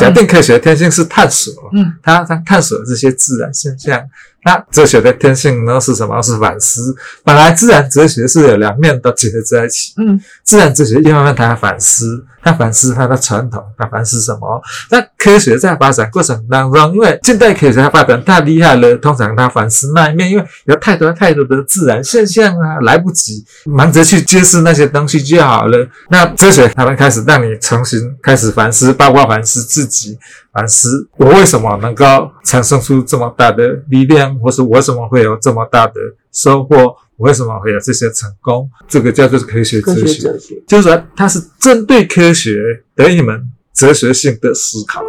假定科学的天性是探索，嗯，它它探索这些自然现象。那哲学的天性呢是什么？是反思。本来自然哲学是有两面都结合在一起。嗯，自然哲学一方面它要反思，它反思它的传统，它反思什么？那科学在发展过程当中，因为近代科学发展太厉害了，通常它反思那一面，因为有太多太多的自然现象啊，来不及忙着去揭示那些东西就好了。那哲学它们开始让你重新开始反思，包括反思自己。反思我为什么能够产生出这么大的力量，或是我为什么会有这么大的收获，我为什么会有这些成功？这个叫做科学哲学，就是说它是针对科学的一门哲学性的思考。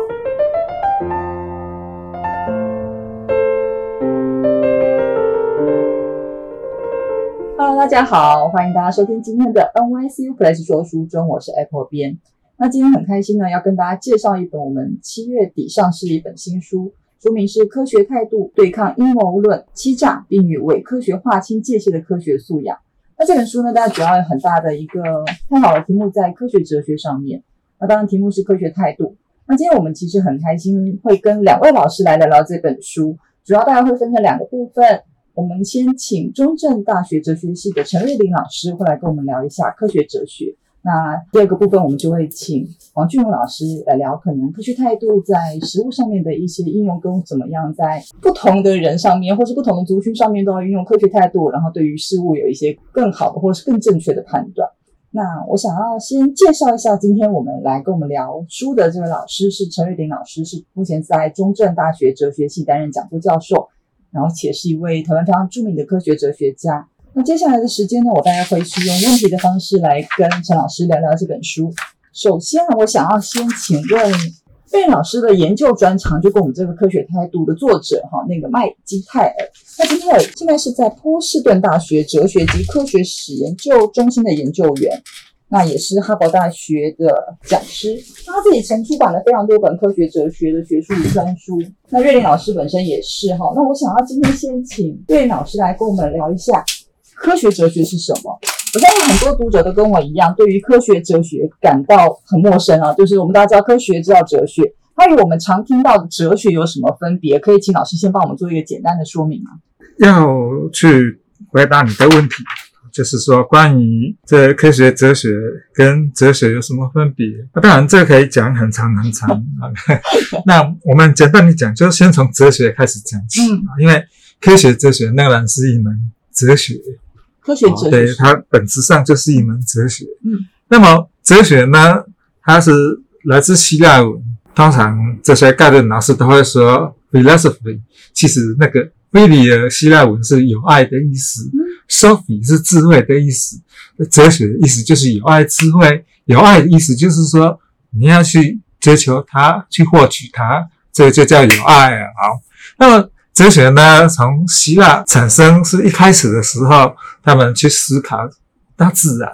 Hello，大家好，欢迎大家收听今天的 NYCU Plus 说书中，我是 Apple 编。那今天很开心呢，要跟大家介绍一本我们七月底上市的一本新书，书名是《科学态度对抗阴谋论、欺诈，并与伪科学划清界限的科学素养》。那这本书呢，大家主要有很大的一个探讨的题目在科学哲学上面。那当然题目是科学态度。那今天我们其实很开心会跟两位老师来聊聊这本书，主要大概会分成两个部分。我们先请中正大学哲学系的陈瑞玲老师会来跟我们聊一下科学哲学。那第二个部分，我们就会请王俊荣老师来聊可能科学态度在实物上面的一些应用，跟怎么样在不同的人上面，或是不同的族群上面都要运用科学态度，然后对于事物有一些更好的或是更正确的判断。那我想要先介绍一下，今天我们来跟我们聊书的这位老师是陈瑞鼎老师，是目前在中正大学哲学系担任讲座教授，然后且是一位台湾非常著名的科学哲学家。那接下来的时间呢，我大概会是用问题的方式来跟陈老师聊聊这本书。首先呢，我想要先请问贝老师的研究专长，就跟我们这个科学态度的作者哈，那个麦基泰尔。麦基泰尔现在是在波士顿大学哲学及科学史研究中心的研究员，那也是哈佛大学的讲师。他自己曾出版了非常多本科学哲学的学术专书。那瑞林老师本身也是哈。那我想要今天先请瑞林老师来跟我们聊一下。科学哲学是什么？我相信很多读者都跟我一样，对于科学哲学感到很陌生啊。就是我们大家知道科学，知道哲学，它与我们常听到的哲学有什么分别？可以请老师先帮我们做一个简单的说明吗？要去回答你的问题，就是说关于这科学哲学跟哲学有什么分别？那当然这可以讲很长很长啊。那我们简单的讲，就先从哲学开始讲起啊，因为科学哲学当然是一门哲学。科学哲学，对它本质上就是一门哲学。嗯，那么哲学呢，它是来自希腊文，通常这些概论老师都会说 philosophy，其实那个 phil 的希腊文是有爱的意思，sophie 是智慧的意思，哲学的意思就是有爱智慧，有爱的意思就是说你要去追求它，去获取它，这就叫有爱啊。好，那么。哲学呢，从希腊产生是一开始的时候，他们去思考大自然，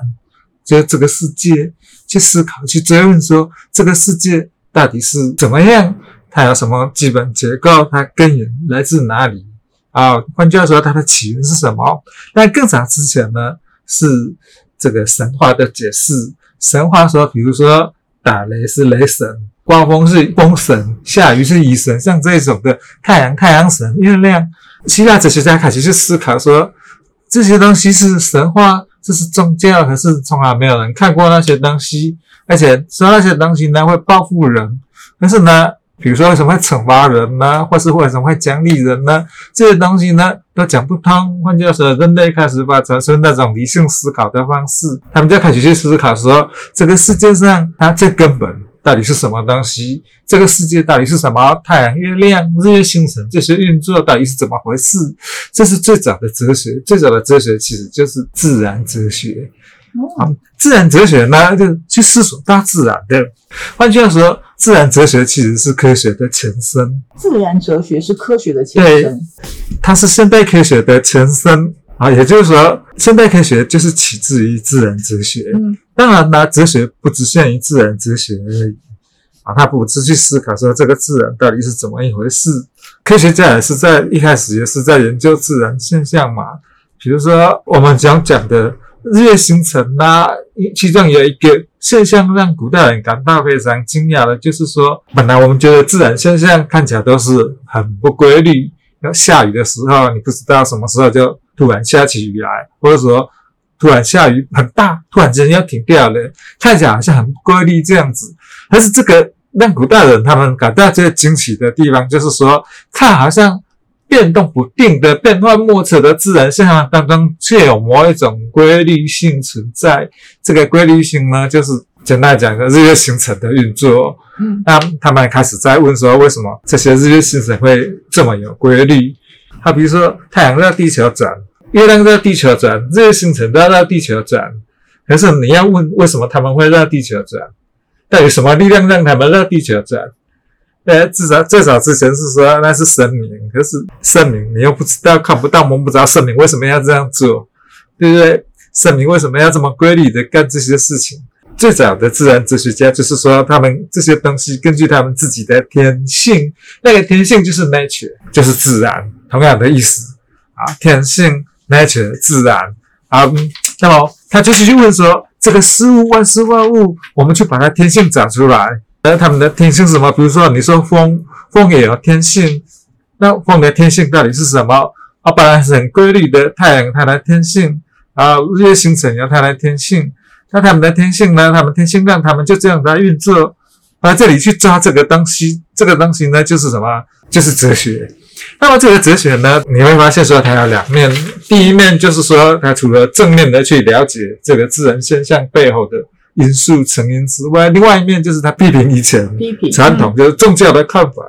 就这个世界，去思考、去追问说这个世界到底是怎么样，它有什么基本结构，它根源来自哪里啊？换句话说，它的起源是什么？但更早之前呢，是这个神话的解释。神话说，比如说打雷是雷神。刮风是风神，下雨是雨神，像这种的太阳、太阳神、月亮，希腊哲学家开始去思考说，这些东西是神话，这是宗教，可是从来没有人看过那些东西，而且说那些东西呢会报复人，但是呢，比如说为什么会惩罚人呢，或是为什么会奖励人呢？这些东西呢都讲不通。换句话说，人类开始发展出那种理性思考的方式，他们就开始去思考说，这个世界上它最根本。到底是什么东西？这个世界到底是什么？太阳、月亮、日月星辰这些运作到底是怎么回事？这是最早的哲学。最早的哲学其实就是自然哲学。啊，自然哲学呢，就去思索大自然的。换句话说，自然哲学其实是科学的前身。自然哲学是科学的前身，它是现代科学的前身。啊，也就是说，现代科学就是起自于自然哲学。嗯，当然呢，哲学不只限于自然哲学而已。啊，他不是去思考说这个自然到底是怎么一回事。科学家也是在一开始也是在研究自然现象嘛。比如说我们讲讲的日月星辰呐，其中有一个现象让古代人感到非常惊讶的，就是说，本来我们觉得自然现象看起来都是很不规律，要下雨的时候，你不知道什么时候就突然下起雨来，或者说突然下雨很大，突然间要停掉了，看起来好像很不规律这样子。但是这个让古代人他们感到最惊奇的地方，就是说，它好像。变动不定的、变幻莫测的自然现象当中，却有某一种规律性存在。这个规律性呢，就是简单讲，日月星辰的运作。嗯，那他们开始在问说，为什么这些日月星辰会这么有规律？好，比如说太阳绕地球转，月亮绕地球转，日月星辰都要绕地球转。可是你要问，为什么他们会绕地球转？到底什么力量让他们绕地球转？呃，至少最早之前是说那是神明，可是神明你又不知道看不到摸不着，神明为什么要这样做，对不对？神明为什么要这么规律的干这些事情？最早的自然哲学家就是说，他们这些东西根据他们自己的天性，那个天性就是 nature，就是自然，同样的意思啊，天性 nature 自然啊，那么他就是去问说，这个事物万事万物，我们去把它天性找出来。而他们的天性是什么？比如说，你说风，风也有天性，那风的天性到底是什么？啊，本来是很规律的，太阳它的天性啊，日月星辰有它的天性，那他们的天性呢？他们天性让他们就这样在运作，啊，这里去抓这个东西，这个东西呢，就是什么？就是哲学。那么这个哲学呢，你会发现说它有两面，第一面就是说，它除了正面的去了解这个自然现象背后的。因素成因之外，另外一面就是他批评以前传统就是宗教的看法。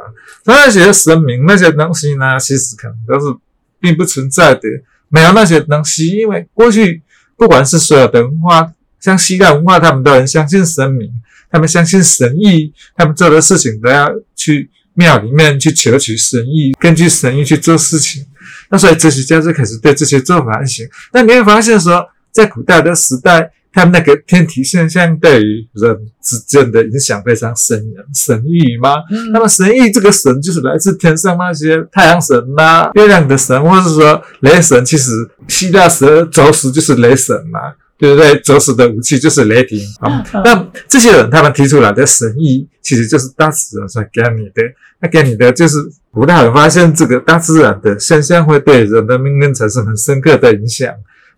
他那些神明那些东西呢，其实可能都是并不存在的，没有那些东西。因为过去不管是所有的文化，像希腊文化，他们都很相信神明，他们相信神意，他们做的事情都要去庙里面去求取神意，根据神意去做事情。那所以哲学家就开始对这些做反省。那你会发现说，在古代的时代。他们那个天体现象对于人之间的影响非常深远，神意吗？那么神意这个神就是来自天上那些太阳神呐、月亮的神，或者是说雷神。其实希腊神宙斯就是雷神嘛，对不对？宙斯的武器就是雷霆 啊。那这些人他们提出来的神意，其实就是大自然所给你的。那给你的就是古代人发现这个大自然的现象会对人的命运产生很深刻的影响，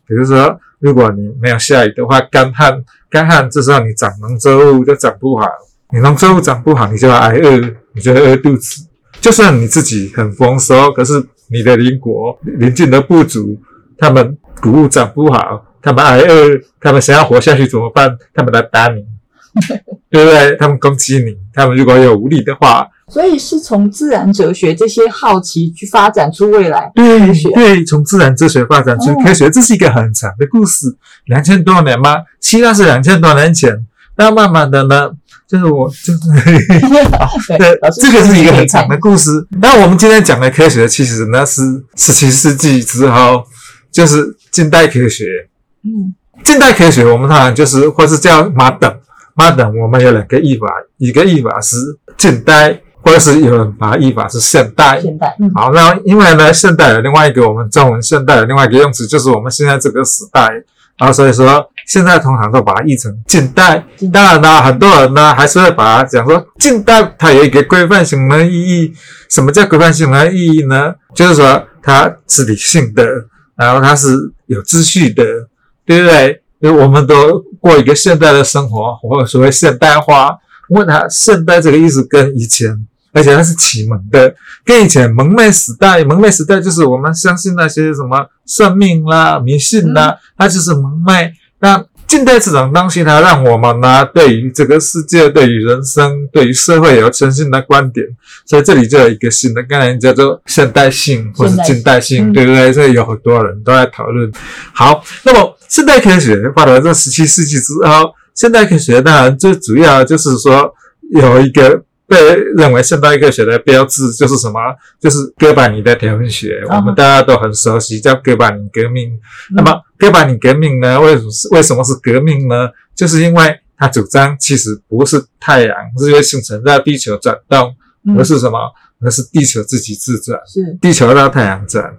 比如说。如果你没有下雨的话，干旱，干旱，这时候你长农作物就长不好，你农作物长不好，你就要挨饿，你就饿肚子。就算你自己很丰收，可是你的邻国邻近的部族，他们谷物长不好，他们挨饿，他们想要活下去怎么办？他们来打你，对不对？他们攻击你，他们如果有无力的话。所以是从自然哲学这些好奇去发展出未来科学，对，从自然哲学发展出科学，这是一个很长的故事，两千多年吗？希腊是两千多年前，那慢慢的呢，就是我就是，对，这个是一个很长的故事。那我们今天讲的科学，其实那是十七世纪之后，就是近代科学。嗯，近代科学我们当然就是或是叫 modern，modern，我们有两个译法，一个译法是近代。或者是有人把它译法是现代，现代，好，那因为呢，现代有另外一个我们中文现代有另外一个用词，就是我们现在这个时代，然后，所以说现在通常都把它译成近代。当然呢，很多人呢还是会把它讲说近代，它有一个规范性的意义。什么叫规范性的意义呢？就是说它是理性的，然后它是有秩序的，对不对？因为我们都过一个现代的生活，或者所谓现代化。问他现代这个意思跟以前。而且它是启蒙的，跟以前蒙昧时代，蒙昧时代就是我们相信那些什么算命啦、迷信啦，它就是蒙昧。那近代这种东西，它让我们呢对于这个世界、对于人生、对于社会有全新的观点。所以这里就有一个新的概念，叫做现代性或者近代性，对不对？所以有很多人都在讨论。好，那么现代科学发展到十七世纪之后，现代科学当然最主要就是说有一个。被认为现代科学的标志就是什么？就是哥白尼的天文学，我们大家都很熟悉，叫哥白尼革命。那么哥白尼革命呢？为什么是为什么是革命呢？就是因为他主张其实不是太阳日月星辰在地球转动，而是什么？而是地球自己自转，是地球绕太阳转。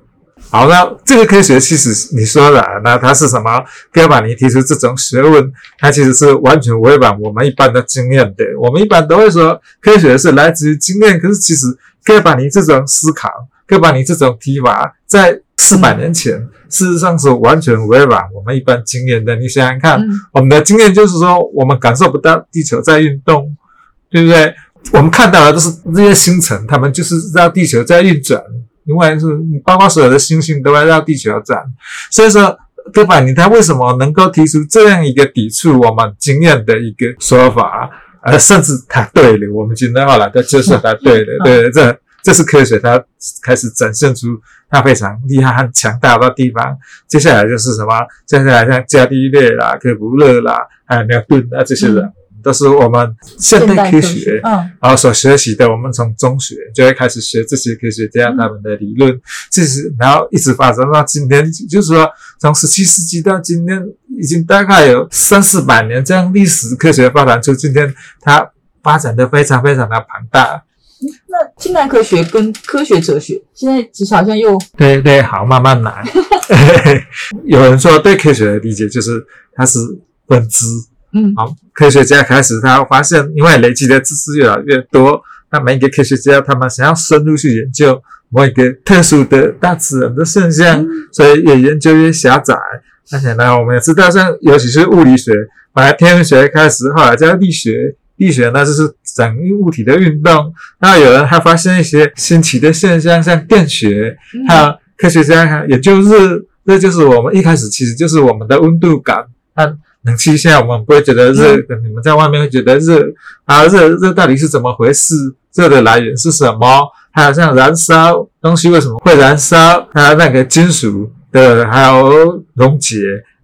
好，那这个科学其实你说的，那它是什么？哥白尼提出这种学问，它其实是完全违反我们一般的经验的。我们一般都会说科学是来自于经验，可是其实哥白尼这种思考，哥白尼这种提法，在四百年前，事实上是完全违反我们一般经验的。你想想看，我们的经验就是说，我们感受不到地球在运动，对不对？我们看到的都是这些星辰，它们就是绕地球在运转。因为是包括所有的星星都在绕地球转，所以说哥白尼他为什么能够提出这样一个抵触我们经验的一个说法，而甚至他对了，我们今天后来他就是他对的，对，这这是科学，他开始展现出他非常厉害和强大的地方。接下来就是什么？接下来像伽利略啦、克卜勒啦，还有牛顿啊这些人。都是我们现代科学，嗯，然后所学习的。我们从中学就会开始学这些科学家他们的理论，这是然后一直发展到今天，就是说从十七世纪到今天，已经大概有三四百年这样历史科学发展出今天，它发展的非常非常的庞大。那近代科学跟科学哲学现在其实好像又对对，好慢慢来。有人说对科学的理解就是它是分支。嗯，好，科学家开始他发现，因为累积的知识越来越多，那每一个科学家他们想要深入去研究某一个特殊的大自然的现象，所以也研究越狭窄。而且呢，我们也知道，像尤其是物理学，本来天文学开始，后来叫力学，力学呢就是整物体的运动。那有人还发现一些新奇的现象，像电学，还有科学家也就是，这就是我们一开始其实就是我们的温度感和。冷气下我们不会觉得热，你们在外面会觉得热啊，热热到底是怎么回事？热的来源是什么？还有像燃烧东西为什么会燃烧？还有那个金属的，还有溶解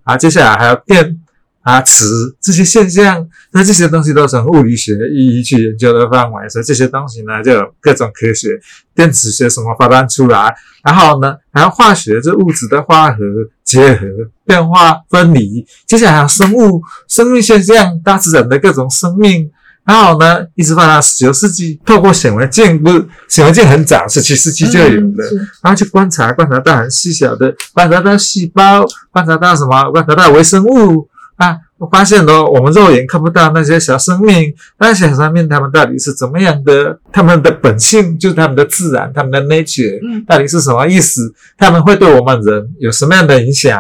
啊，接下来还有电。啊，磁这些现象，那这些东西都从物理学一一去研究的范围，所以这些东西呢，就有各种科学，电磁学什么发展出来，然后呢，还有化学，这物质的化合、结合、变化、分离，接下来还有生物、生命现象，大自然的各种生命，然后呢，一直发到十九世纪，透过显微镜，不是显微镜很早，十七世纪就有了，然后去观察，观察到很细小的，观察到细胞，观察到什么？观察到微生物。啊，我发现了，我们肉眼看不到那些小生命，那些小生命他们到底是怎么样的？他们的本性就是他们的自然，他们的 nature，嗯到底是什么意思？他们会对我们人有什么样的影响？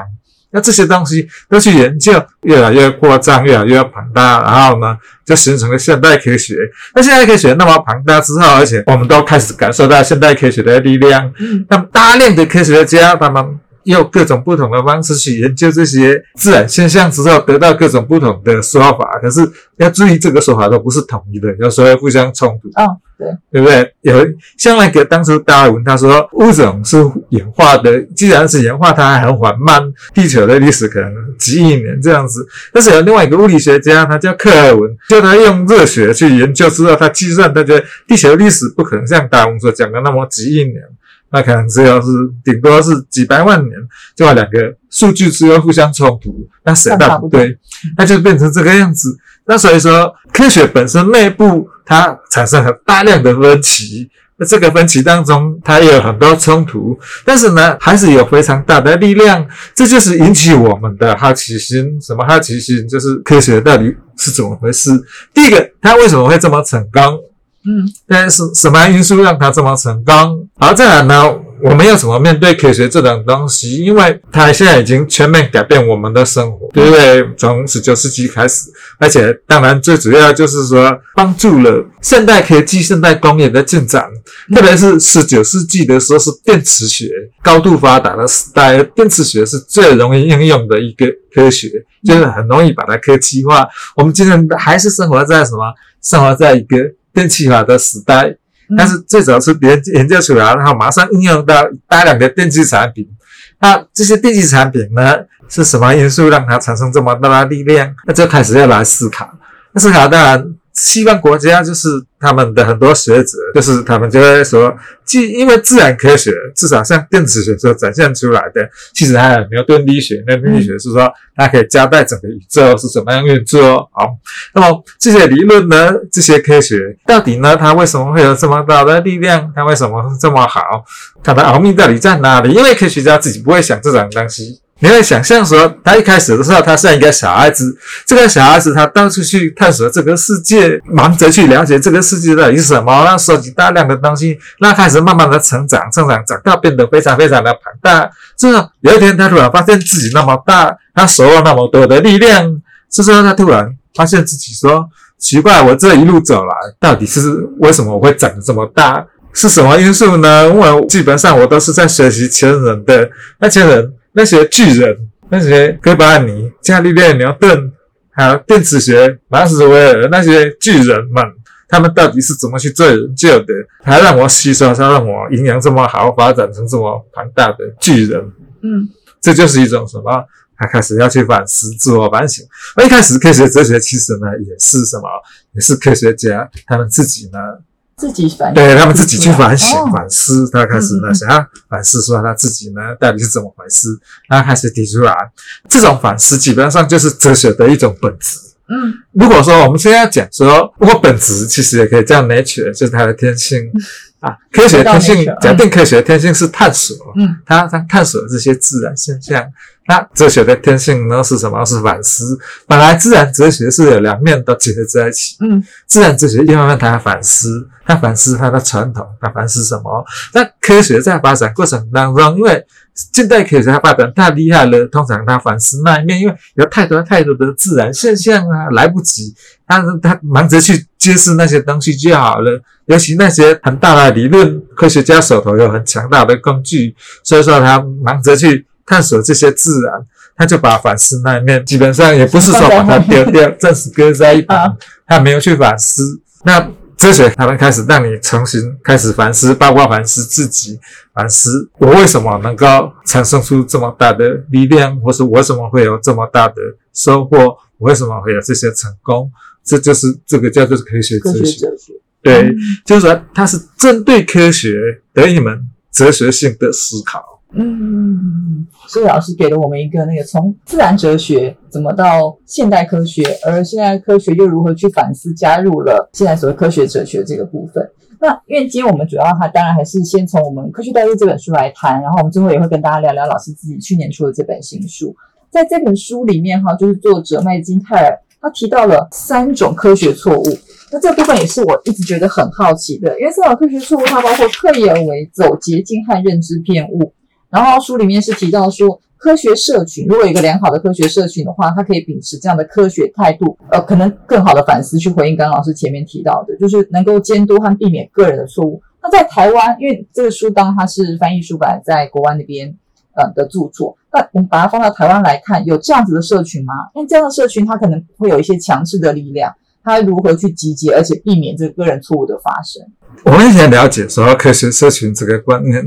那这些东西都去研究，越来越扩张，越来越庞大，然后呢，就形成了现代科学。那现代科学那么庞大之后，而且我们都开始感受到现代科学的力量。那么大量的科学家他们。用各种不同的方式去研究这些自然现象之后，得到各种不同的说法。可是要注意，这个说法都不是统一的，有时候互相冲突。哦，对，对不对？有像那个当初达尔文他说物种是演化的，既然是演化，它还很缓慢，地球的历史可能几亿年这样子。但是有另外一个物理学家，他叫克尔文，就他用热学去研究之后，他计算，他觉得地球历史不可能像达尔文所讲的那么几亿年。那可能只有是顶多是几百万年，就把两个数据只有互相冲突，那谁都不对，那就变成这个样子。那所以说，科学本身内部它产生了大量的分歧，那这个分歧当中它也有很多冲突，但是呢，还是有非常大的力量，这就是引起我们的好奇心。什么好奇心？就是科学到底是怎么回事？第一个，它为什么会这么成功？嗯，但是什么因素让它这么成功？而再来呢，我们要怎么面对科学这种东西？因为它现在已经全面改变我们的生活，对不对？从十九世纪开始，而且当然最主要就是说帮助了现代科技、现代工业的进展。特别是十九世纪的时候，是电磁学高度发达的时代，电磁学是最容易应用的一个科学，就是很容易把它科技化。我们今天还是生活在什么？生活在一个。电气化的时代，但是最主要是别人研究出来，然后马上应用到大量的电器产品。那这些电器产品呢，是什么因素让它产生这么大的力量？那就开始要来思考。那思考当然西方国家就是他们的很多学者，就是他们就会说，既因为自然科学至少像电子学所展现出来的，其实还有牛顿力学，那力学是说它可以交代整个宇宙是怎么样运作。好，那么这些理论呢，这些科学到底呢，它为什么会有这么大的力量？它为什么这么好？它的奥秘到底在哪里？因为科学家自己不会想这种东西。你会想象说，他一开始的时候，他像一个小孩子。这个小孩子他到处去探索这个世界，忙着去了解这个世界到底是什么，那收集大量的东西，那开始慢慢的成长，成长长到变得非常非常的庞大。这有一天，他突然发现自己那么大，他手握那么多的力量。这时候，他突然发现自己说：“奇怪，我这一路走来，到底是为什么我会长得这么大？是什么因素呢？因为基本上我都是在学习前人的那些人。”那些巨人，那些哥白尼、伽利略、牛顿，还有电磁学、马斯韦尔那些巨人们，他们到底是怎么去做研究的？还让我吸收，才让我营养这么好，发展成这么庞大的巨人。嗯，这就是一种什么？他开始要去反思、自我反省。那一开始科学哲学其实呢，也是什么？也是科学家他们自己呢。自己反对他们自己去反省反思，他开始呢想要反思说他自己呢到底是怎么回事，他开始提出来这种反思基本上就是哲学的一种本质。嗯，如果说我们现在讲说，我本质其实也可以叫 nature，就是它的天性。啊。科学天性，假定科学天性是探索，嗯，他他探索这些自然现象。那哲学的天性呢是什么？是反思。本来自然哲学是有两面都结合在一起。嗯，自然哲学一方面它反思，它反思它的传统，它反思什么？那科学在发展过程当中，因为近代科学发展太厉害了，通常它反思那一面，因为有太多太多的自然现象啊，来不及，他他忙着去揭示那些东西就好了。尤其那些很大的理论，科学家手头有很强大的工具，所以说他忙着去。探索这些自然，他就把反思那一面，基本上也不是说把它丢掉，暂时搁在一旁。他没有去反思。那哲学他们开始让你重新开始反思，包括反思自己，反思我为什么能够产生出这么大的力量，或是我为什么会有这么大的收获，我为什么会有这些成功？这就是这个叫做科学哲学。对，就是说它是针对科学的一门哲学性的思考。嗯，所以老师给了我们一个那个从自然哲学怎么到现代科学，而现代科学又如何去反思，加入了现在所谓科学哲学这个部分。那因为今天我们主要哈，当然还是先从我们《科学代入》这本书来谈，然后我们最后也会跟大家聊聊老师自己去年出的这本新书。在这本书里面哈，就是作者麦金泰尔他提到了三种科学错误。那这部分也是我一直觉得很好奇的，因为这种科学错误它包括刻意而为、走捷径和认知偏误。然后书里面是提到说，科学社群如果有一个良好的科学社群的话，它可以秉持这样的科学态度，呃，可能更好的反思去回应刚刚老师前面提到的，就是能够监督和避免个人的错误。那在台湾，因为这个书当它是翻译书版，在国外那边呃的著作，那我们把它放到台湾来看，有这样子的社群吗？因为这样的社群它可能会有一些强势的力量，它如何去集结，而且避免这个个人错误的发生？我们先了解说科学社群这个观念。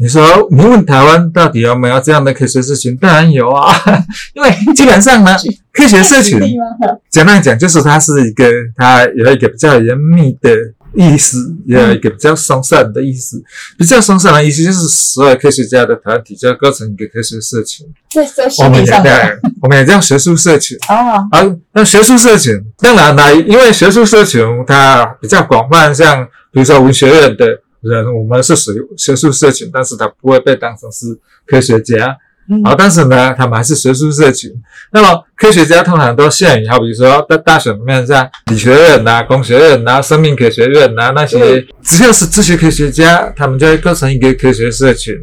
你说，你问台湾到底有没有这样的科学社群？当然有啊，因为基本上呢，科学社群 简单讲就是它是一个，它有一个比较严密的意思，也有一个比较松散的意思。比较松散的意思就是所有科学家的团体就要构成一个科学社群。在在实际上，我们也叫学术社群啊。啊，那学术社群当然呢，因为学术社群它比较广泛，像比如说文学院的。人，我们是属于学术社群，但是他不会被当成是科学家，好，但是呢，他们还是学术社群。那么科学家通常都限于，好，比如说在大学里面，像理学院呐、工学院呐、生命科学院呐那些，只要是这些科学家，他们就会构成一个科学社群。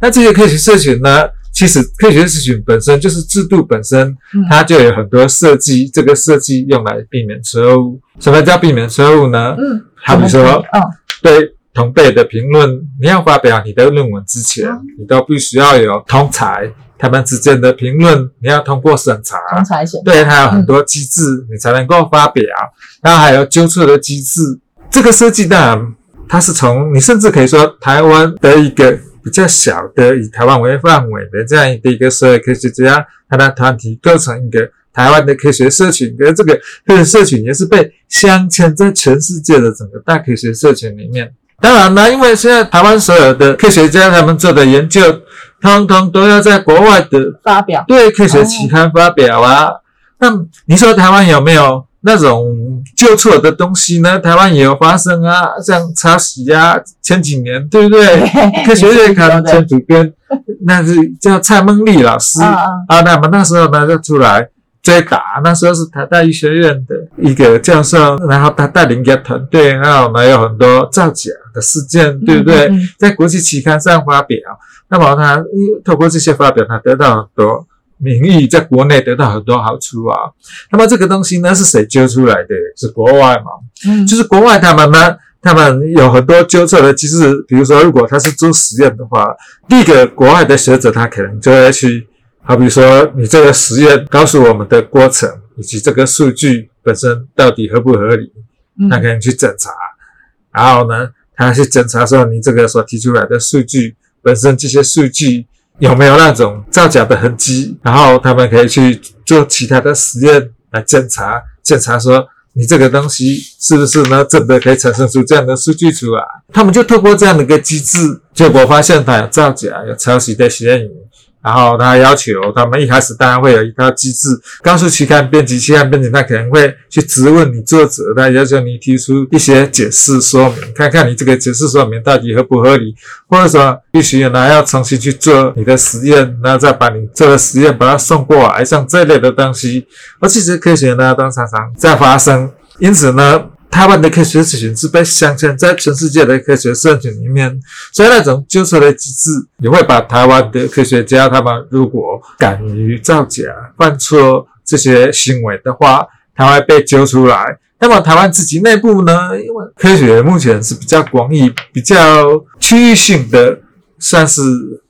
那这些科学社群呢，其实科学社群本身就是制度本身，它就有很多设计，这个设计用来避免错误。什么叫避免错误呢？嗯，好比说，嗯，对。同辈的评论，你要发表你的论文之前，你都必须要有同才他们之间的评论，你要通过审查。同才审对，它有很多机制，你才能够发表。然后还有纠错的机制。这个设计当然，它是从你甚至可以说，台湾的一个比较小的以台湾为范围的这样的一个社会科学家，他的团体构成一个。台湾的科学社群跟这个科学社群也是被镶嵌在全世界的整个大科学社群里面。当然呢，因为现在台湾所有的科学家他们做的研究，通通都要在国外的发表，对科学期刊发表啊。那你说台湾有没有那种纠错的东西呢？台湾也有发生啊，像抄袭啊，前几年对不对？科学月刊 前主编那是叫蔡孟丽老师啊，那么那时候呢就出来追打，那时候是台大医学院的一个教授，然后他带领一个团队，然后呢有很多造假的事件，对不对？嗯嗯嗯在国际期刊上发表，那么他透过这些发表，他得到很多名誉，在国内得到很多好处啊。那么这个东西呢，是谁揪出来的？是国外嘛？嗯，就是国外他们呢，他们有很多纠错的机制。比如说，如果他是做实验的话，第一个国外的学者他可能就会去，好比说你这个实验告诉我们的过程以及这个数据本身到底合不合理，嗯他可以去检查，然后呢，他去检查说你这个所提出来的数据本身这些数据有没有那种造假的痕迹，然后他们可以去做其他的实验来检查，检查说你这个东西是不是呢真的可以产生出这样的数据出来。他们就透过这样的一个机制，结果发现它有造假、有抄袭的嫌疑。然后他要求他们一开始当然会有一套机制，告诉期刊编辑，期刊编辑他可能会去质问你作者，他要求你提出一些解释说明，看看你这个解释说明到底合不合理，或者说必须呢要重新去做你的实验，然后再把你做的实验把它送过来，像这类的东西，而其实科学呢都常常在发生，因此呢。台湾的科学社群是被镶嵌在全世界的科学社群里面，所以那种纠错的机制也会把台湾的科学家他们如果敢于造假、犯错这些行为的话，他会被揪出来。那么台湾自己内部呢，因为科学目前是比较广义、比较区域性的，算是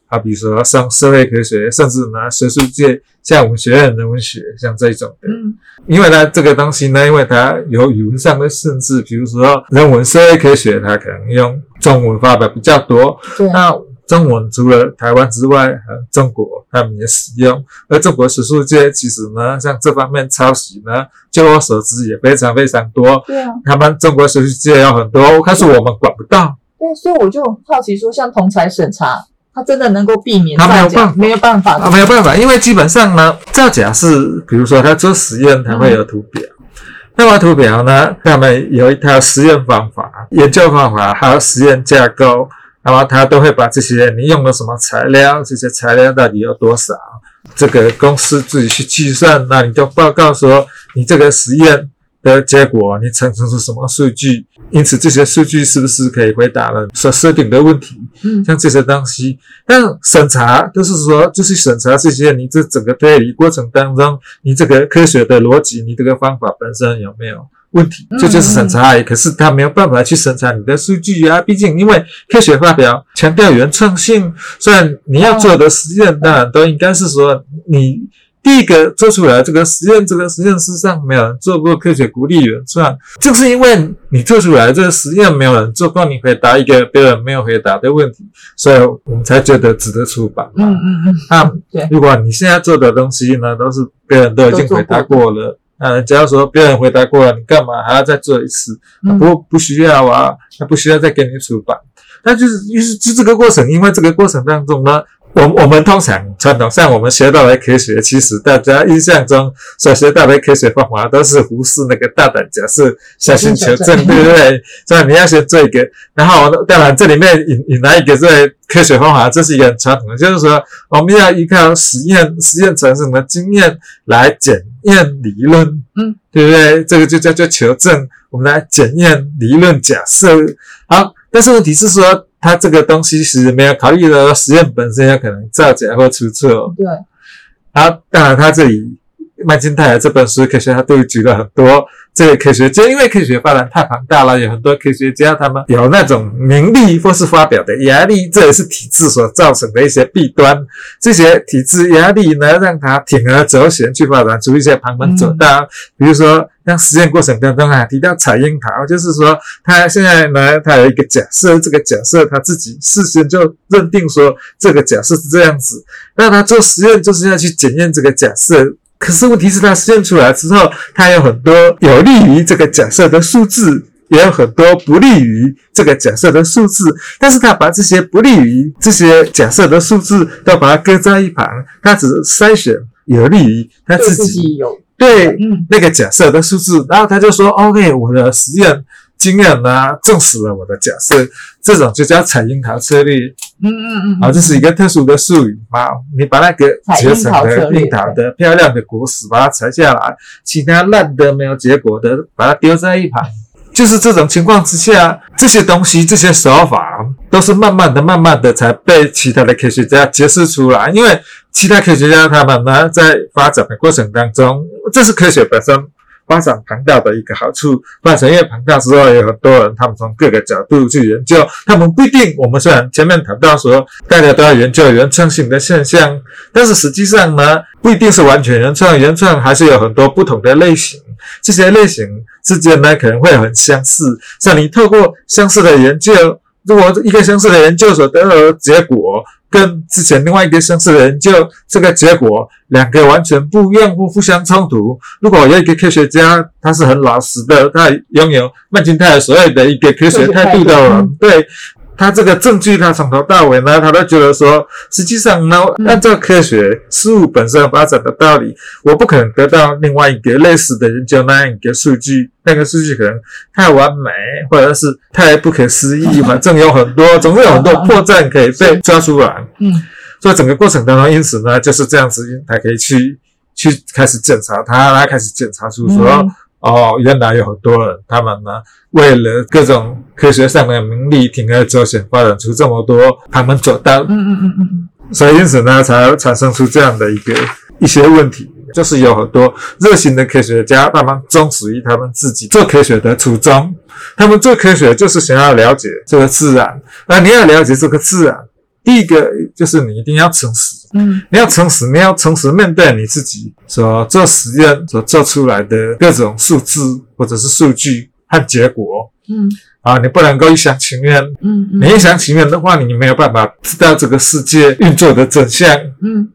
啊，比如说上社会科学，甚至呢学术界，像我们学院人文学，像这种的。嗯因为呢，这个东西呢，因为它有语文上的限制，比如说人文社会科学，它可能用中文发表比较多。对，那中文除了台湾之外，和中国他们也使用。而中国学术界其实呢，像这方面抄袭呢，就我所知也非常非常多。对啊，他们中国学术界有很多，但是我们管不到。对，所以我就好奇说，像同才审查，它真的能够避免它没有造假？没有办法啊，没有办法，因为基本上呢，造假是，比如说他做实验，他会有图表。那么图表呢，他们有一套实验方法、研究方法，还有实验架构，那么他都会把这些你用了什么材料，这些材料到底有多少，这个公司自己去计算，那你就报告说你这个实验的结果，你产生出什么数据，因此这些数据是不是可以回答了所设定的问题？嗯像这些东西，但审查就是说，就是审查这些你这整个推理过程当中，你这个科学的逻辑，你这个方法本身有没有问题，嗯这就是审查而已。可是他没有办法去审查你的数据啊，毕竟因为科学发表强调原创性，虽然你要做的实验当然都应该是说你。第一个做出来这个实验，这个实验室上没有人做过科学鼓励原创，就是因为你做出来这个实验没有人做过，你回答一个别人没有回答的问题，所以我们才觉得值得出版嘛。嗯嗯嗯，那对如果你现在做的东西呢，都是别人都已经回答过了，那只要说别人回答过了，你干嘛还要再做一次？嗯不不需要啊，那不需要再给你出版。那就是就是就这个过程，因为这个过程当中呢，我我们通常传统上我们学到的科学，其实大家印象中所学到的科学方法都是忽视那个大胆假设、小心求证，对不对？所以你要先做一个，然后当然这里面引引来一个这个科学方法，这是一个很传统的，就是说我们要依靠实验实验产生的经验来检验理论，嗯，对不对？这个就叫做求证，我们来检验理论假设。好，但是问题是说，它这个东西是没有考虑到实验本身有可能造假或出错。对，好，当然他这里麦金泰尔这本书，可是他都举了很多这个科学家，因为科学发展太庞大了，有很多科学家他们有那种名利或是发表的压力，这也是体制所造成的一些弊端。这些体制压力呢，让他铤而走险去发展出一些旁门左道，比如说。像实验过程当中啊，提到采樱桃，就是说他现在呢，他有一个假设，这个假设他自己事先就认定说这个假设是这样子，那他做实验就是要去检验这个假设可是问题是，他实验出来之后，他有很多有利于这个假设的数字，也有很多不利于这个假设的数字。但是他把这些不利于这些假设的数字都把它搁在一旁，他只筛选有利于他自自己己有对嗯那个假设的数字，然后他就说：“OK，我的实验经验呢证实了我的假设，这种就叫采樱桃策略嗯嗯嗯啊，这是一个特殊的术语嘛。你把那个结成的樱桃的漂亮的果实把它采下来，其他烂的没有结果的把它丢在一旁。就是这种情况之下，这些东西、这些手法都是慢慢的、慢慢的才被其他的科学家揭示出来。因为其他科学家他们呢，在发展的过程当中，这是科学本身发展庞大的一个好处。发展越庞大之后，有很多人他们从各个角度去研究，他们不一定。我们虽然前面谈到说，大家都要研究原创性的现象，但是实际上呢，不一定是完全原创，原创还是有很多不同的类型。这些类型之间呢，可能会很相似。像你透过相似的研究，如果一个相似的研究所得到的结果跟之前另外一个相似的研究这个结果两个完全不一样或互相冲突，如果有一个科学家他是很老实的，他拥有麦金泰尔所谓的一个科学态度的人，对。他这个证据，他从头到尾呢，他都觉得说，实际上呢，按照科学事物本身发展的道理，我不可能得到另外一个类似的研究那样一个数据，那个数据可能太完美，或者是太不可思议，反正有很多，总是有很多破绽可以被抓出来。嗯。所以整个过程当中，因此呢，就是这样子，才可以去去开始检查它，他开始检查出说，嗯哦，原来有很多人，他们呢，为了各种科学上的名利，铤而走险，发展出这么多旁门左道，嗯嗯嗯嗯所以因此呢，才产生出这样的一个一些问题，就是有很多热心的科学家，他们忠实于他们自己做科学的初衷，他们做科学就是想要了解这个自然，那你要了解这个自然，第一个就是你一定要诚实。嗯你要诚实，你要诚实面对你自己所做实验所做出来的各种数字或者是数据和结果嗯啊，你不能够一厢情愿。嗯嗯你一厢情愿的话，你没有办法知道这个世界运作的真相嗯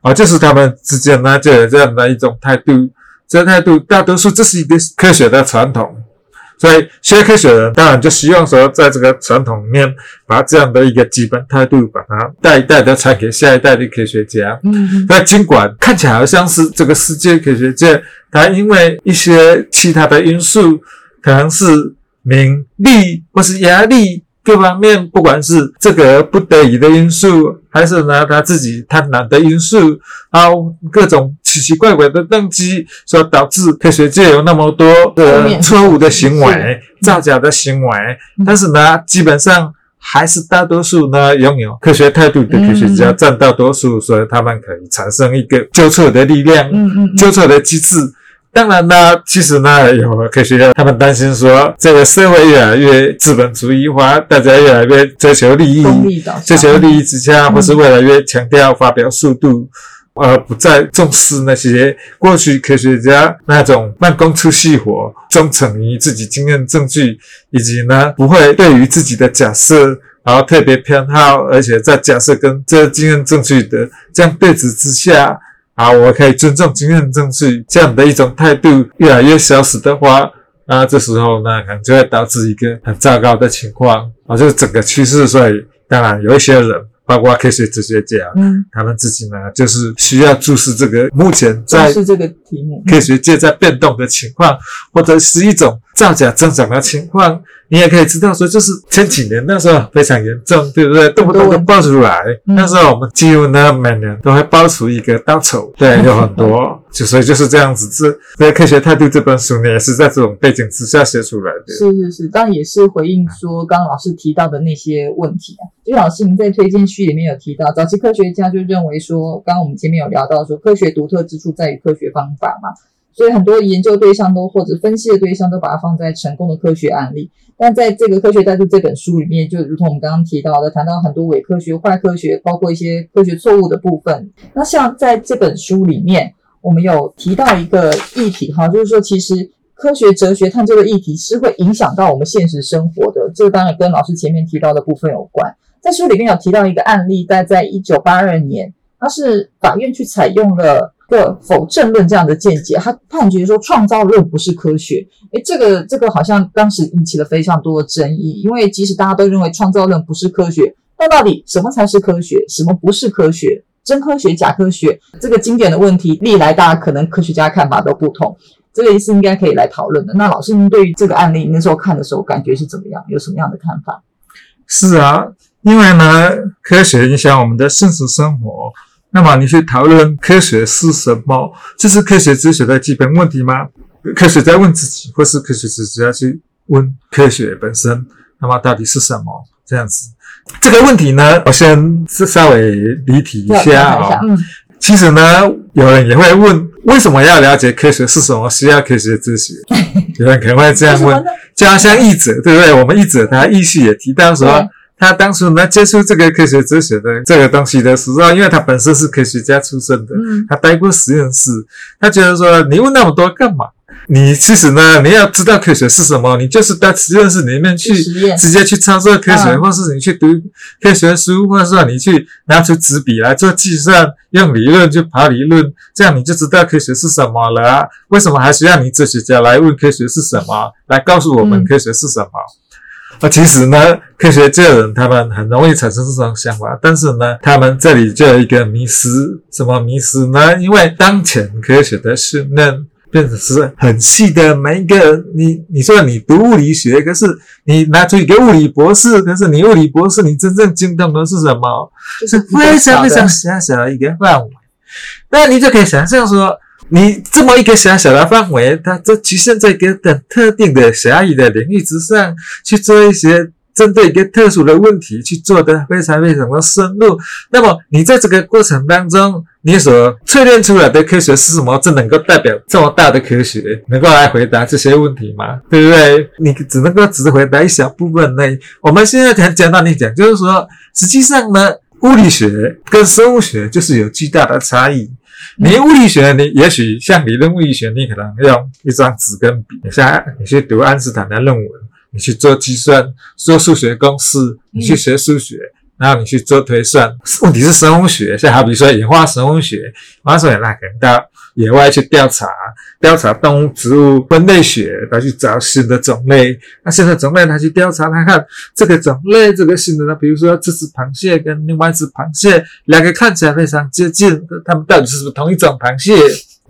啊。就是他们之间呢，就有这样的一种态度。这个态度，大多数这是一个科学的传统，所以学科学的人当然就希望说，在这个传统里面，把这样的一个基本态度，把它代一代的传给下一代的科学家。嗯那尽管看起来好像是这个世界科学界，它因为一些其他的因素，可能是名利或是压力各方面，不管是这个不得已的因素，还是呢他自己贪婪的因素，啊，各种奇奇怪怪的动机，所导致科学界有那么多的错误的行为、造假的行为嗯，但是呢，基本上。还是大多数呢拥有科学态度的科学家嗯占大多数，所以他们可以产生一个纠错的力量、嗯嗯纠错的机制。当然呢，其实呢，有科学家他们担心说，这个社会越来越资本主义化，大家越来越追求利益，利追求利益之下，嗯或是越来越强调发表速度，而不再重视那些过去科学家那种慢工出细活、忠诚于自己经验证据，以及呢不会对于自己的假设。然后特别偏好，而且在假设跟这经验证据的这样对峙之下，啊，我可以尊重经验证据这样的一种态度越来越消失的话，那这时候呢，可能就会导致一个很糟糕的情况。啊，就是整个趋势。所以，当然有一些人，包括科学哲学家，嗯，他们自己呢，就是需要注视这个目前重在视这个题目，科学界在变动的情况，或者是一种造假增长的情况，你也可以知道说，就是前几年那时候非常严重，对不对？动不动就爆出来。嗯那时候我们几乎呢每年都会爆出一个大丑，对，有很多，就所以就是这样子。这《这科学态度》这本书呢，也是在这种背景之下写出来的。是是是，当然也是回应说刚刚老师提到的那些问题啊。就老师您在推荐序里面有提到，早期科学家就认为说，刚刚我们前面有聊到说，科学独特之处在于科学方法嘛，所以很多研究对象都或者分析的对象都把它放在成功的科学案例。但在这个《科学态度》这本书里面，就如同我们刚刚提到的，谈到很多伪科学、坏科学，包括一些科学错误的部分。那像在这本书里面，我们有提到一个议题哈，就是说其实科学哲学探究的议题是会影响到我们现实生活的，这当然跟老师前面提到的部分有关。在书里面有提到一个案例，在在一九八二年，它是法院去采用了个否证论这样的见解，他判决说创造论不是科学。诶，这个这个好像当时引起了非常多的争议，因为即使大家都认为创造论不是科学，那到底什么才是科学，什么不是科学？真科学、假科学，这个经典的问题，历来大家可能科学家看法都不同，这个也是应该可以来讨论的。那老师，您对于这个案例那时候看的时候，感觉是怎么样？有什么样的看法？是啊，因为呢，科学影响我们的现实生活。那么你去讨论科学是什么？这是科学哲学的基本问题吗？科学在问自己，或是科学哲学要去问科学本身？那么到底是什么？这样子。这个问题呢，我先是稍微离题一下啊。嗯，其实呢，有人也会问，为什么要了解科学是什么？需要科学哲学？有人可能会这样问。就好像译者，对不对？我们译者他译序也提到说，他当初呢接触这个科学哲学的这个东西的时候，因为他本身是科学家出身的，他待过实验室，他觉得说，你问那么多干嘛？你其实呢，你要知道科学是什么，你就是到实验室里面去，直接去操作科学，或是你去读科学书，或者说你去拿出纸笔来做计算，用理论去跑理论，这样你就知道科学是什么了。为什么还需要你哲学家来问科学是什么，来告诉我们科学是什么？啊，其实呢，科学界的人他们很容易产生这种想法，但是呢，他们这里就有一个迷失，什么迷失呢？因为当前科学的训练。变成是很细的每一个，你你说你读物理学，可是你拿出一个物理博士，可是你物理博士，你真正精通的是什么？是非常非常狭小的一个范围。那你就可以想象说，你这么一个小小的范围，它就局限在一个很特定的狭义的领域之上去做一些。针对一个特殊的问题去做的非常非常的深入，那么你在这个过程当中，你所淬炼出来的科学是什么？这能够代表这么大的科学，能够来回答这些问题吗？对不对？你只能够只回答一小部分内。我们现在很简单的讲，就是说，实际上呢，物理学跟生物学就是有巨大的差异。你物理学，你也许像理论物理学，你可能用一张纸跟笔，你像你去读爱因斯坦的论文。你去做计算，做数学公式，你去学数学，然后你去做推算。问题是生物学，像好比说演化生物学，演化生物学那可能到野外去调查，调查动物、植物分类学，他去找新的种类。那新的种类，他去调查，他看这个种类，这个新的，比如说这只螃蟹跟另外一只螃蟹，两个看起来非常接近，它们到底是不是同一种螃蟹？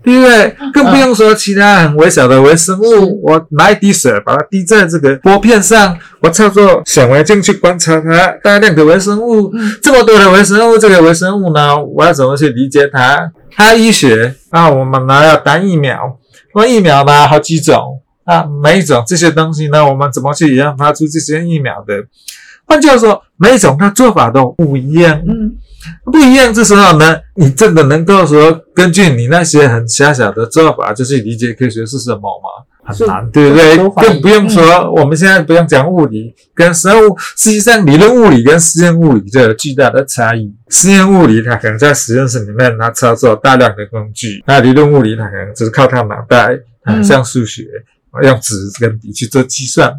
对不对？更不用说其他很微小的微生物。我拿一滴水，把它滴在这个玻片上，我操作显微镜去观察它大量的微生物。这么多的微生物，这个微生物呢，我要怎么去理解它？它医学啊，我们呢要打疫苗，那疫苗呢好几种啊，每一种这些东西呢，我们怎么去研发出这些疫苗的？换句话说，每一种它做法都不一样。嗯。不一样，这时候呢，你真的能够说根据你那些很狭小的做法，就去理解科学是什么吗？很难，对不对？更不用说我们现在不用讲物理跟生物，实际上理论物理跟实验物理就有巨大的差异。实验物理它可能在实验室里面它操作大量的工具，那理论物理它可能只是靠它脑袋，像数学用纸跟笔去做计算。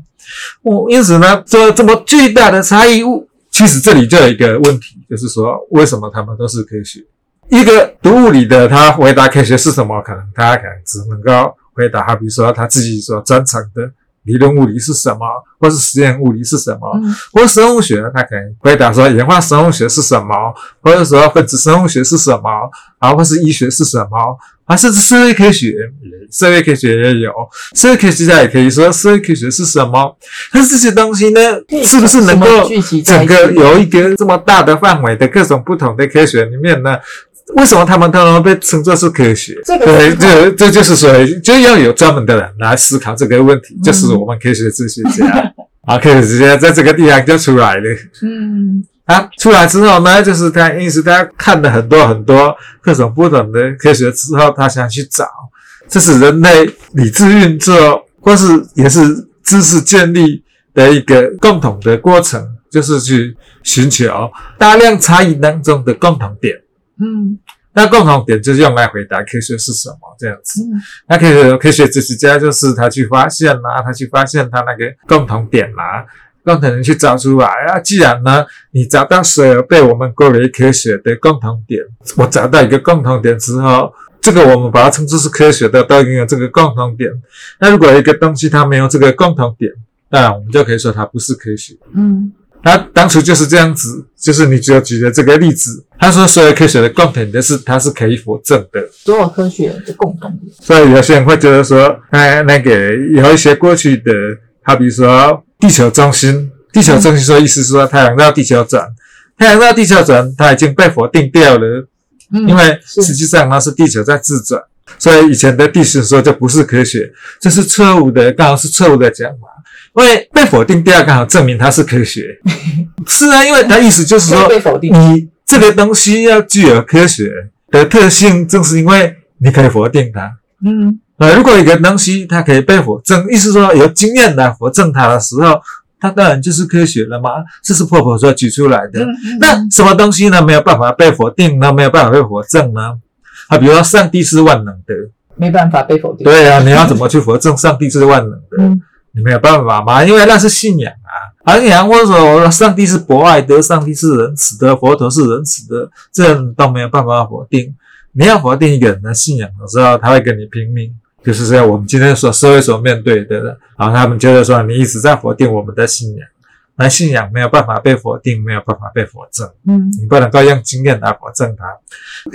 哦，因此呢，做这么巨大的差异物。其实这里就有一个问题，就是说，为什么他们都是科学？一个读物理的，他回答科学是什么？可能他可能只能够回答他，比如说他自己所专长的理论物理是什么，或是实验物理是什么，或生物学，他可能回答说演化生物学是什么，或者说分子生物学是什么，啊，或是医学是什么。啊，甚至社会科学，社会科学也有，社会科学家也可以说社会科学是什么？但这些东西呢，是不是能够整个有一个这么大的范围的各种不同的科学里面呢？为什么他们都能被称作是科学？对，这这就是说，就要有专门的人来思考这个问题，就是我们科学哲学家 啊，科学哲学家在这个地方就出来了。嗯。他出来之后呢，就是他因此，他看了很多很多各种不同的科学之后，他想去找，这是人类理智运作，或是也是知识建立的一个共同的过程，就是去寻求大量差异当中的共同点。嗯，那共同点就是用来回答科学是什么这样子。那科学科学哲学家就是他去发现啦，他去发现他那个共同点啦。共同点去找出来啊！既然呢，你找到所有被我们归为科学的共同点，我找到一个共同点之后，这个我们把它称之是科学的，都拥有这个共同点。那如果一个东西它没有这个共同点，当然我们就可以说它不是科学。嗯他当初就是这样子，就是你只有举的这个例子，他说所有科学的共同点是它是可以否证的。所有科学的共同点。所以有些人会觉得说，哎，那个有一些过去的，好比如说地球中心，地球中心说意思是说太阳绕地球转，太阳绕地球转，它已经被否定掉了，嗯因为是实际上它是地球在自转，所以以前的地心说就不是科学，这是错误的，刚好是错误的讲法。因为被否定掉，刚好证明它是科学。是啊，因为它意思就是说被否定。你这个东西要具有科学的特性，正是因为你可以否定它。嗯呃，如果一个东西它可以被否证，意思说有经验来否证它的时候，它当然就是科学了嘛。这是破婆所举出来的。嗯嗯那什么东西呢？没有办法被否定呢？没有办法被否证呢？啊，比如说上帝是万能的，没办法被否定。对啊，你要怎么去否证上帝是万能的？嗯你没有办法嘛，因为那是信仰啊。而且或者说上帝是博爱的，上帝是仁慈的，佛陀是仁慈的，这都没有办法否定。你要否定一个人的信仰的时候，他会跟你拼命，就是这样。我们今天所社会所面对的，然后他们觉得说你一直在否定我们的信仰，那信仰没有办法被否定，没有办法被否证，嗯你不能够用经验来否证它。